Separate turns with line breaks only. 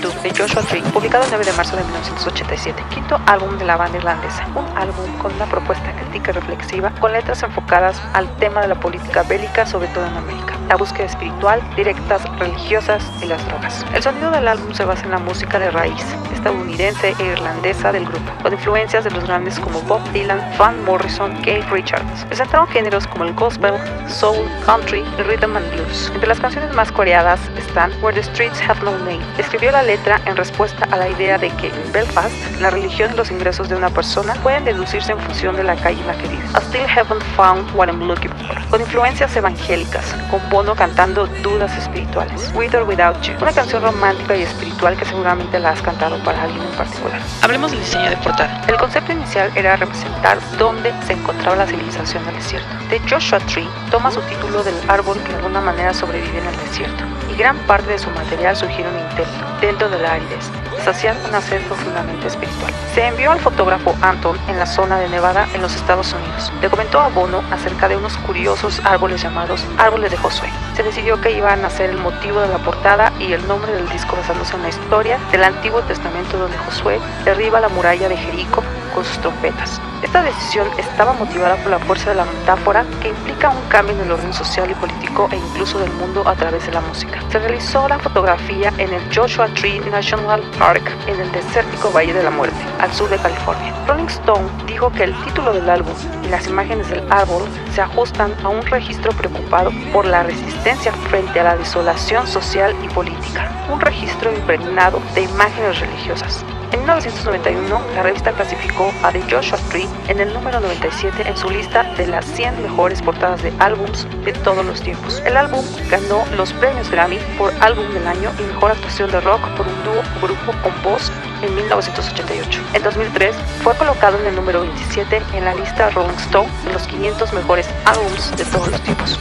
De Joshua Tree, publicado el 9 de marzo de 1987, quinto álbum de la banda irlandesa, un álbum con una propuesta crítica y reflexiva, con letras enfocadas al tema de la política bélica, sobre todo en América, la búsqueda espiritual, directas religiosas y las drogas. El sonido del álbum se basa en la música de raíz estadounidense e irlandesa del grupo, con influencias de los grandes como Bob Dylan, Van Morrison, Keith Richards. Presentaron géneros como el gospel, soul, country y rhythm and blues. Entre las canciones más coreadas están Where the Streets Have No Name. Escribió la letra en respuesta a la idea de que en Belfast la religión y los ingresos de una persona pueden deducirse en función de la calle en la que vive. I still haven't found what I'm looking for. Con influencias evangélicas, con Bono cantando dudas espirituales. With or Without You, una canción romántica y espiritual que seguramente la has cantado para alguien en particular.
Hablemos del diseño de portada.
El concepto inicial era representar dónde se encontraba la civilización del desierto. The Joshua Tree toma su título del árbol que de alguna manera sobrevive en el desierto, y gran parte de su material surgieron interno, dentro de la aridez, saciar una sed profundamente espiritual. Se envió al fotógrafo Anton en la zona de Nevada en los Estados Unidos. Le comentó a Bono acerca de unos curiosos árboles llamados árboles de Josué. Se decidió que iban a ser el motivo de la portada y el nombre del disco basándose en la historia del Antiguo Testamento donde Josué derriba la muralla de Jericó con sus trompetas. Esta decisión estaba motivada por la fuerza de la metáfora que implica un cambio en el orden social y político e incluso del mundo a través de la música. Se realizó la fotografía en el Joshua Tree National En el desértico Valle de la Muerte, al sur de California. Rolling Stone dijo que el título del álbum y las imágenes del árbol se ajustan a un registro preocupado por la resistencia frente a la desolación social y política, un registro impregnado de imágenes religiosas. En 1991, la revista clasificó a The Joshua Tree en el número 97 en su lista de las 100 mejores portadas de álbums de todos los tiempos. El álbum ganó los premios Grammy por Álbum del Año y Mejor Actuación de Rock por un dúo o grupo con voz en 1988. En 2003, fue colocado en el número 27 en la lista Rolling Stone de los 500 mejores álbums de todos los tiempos.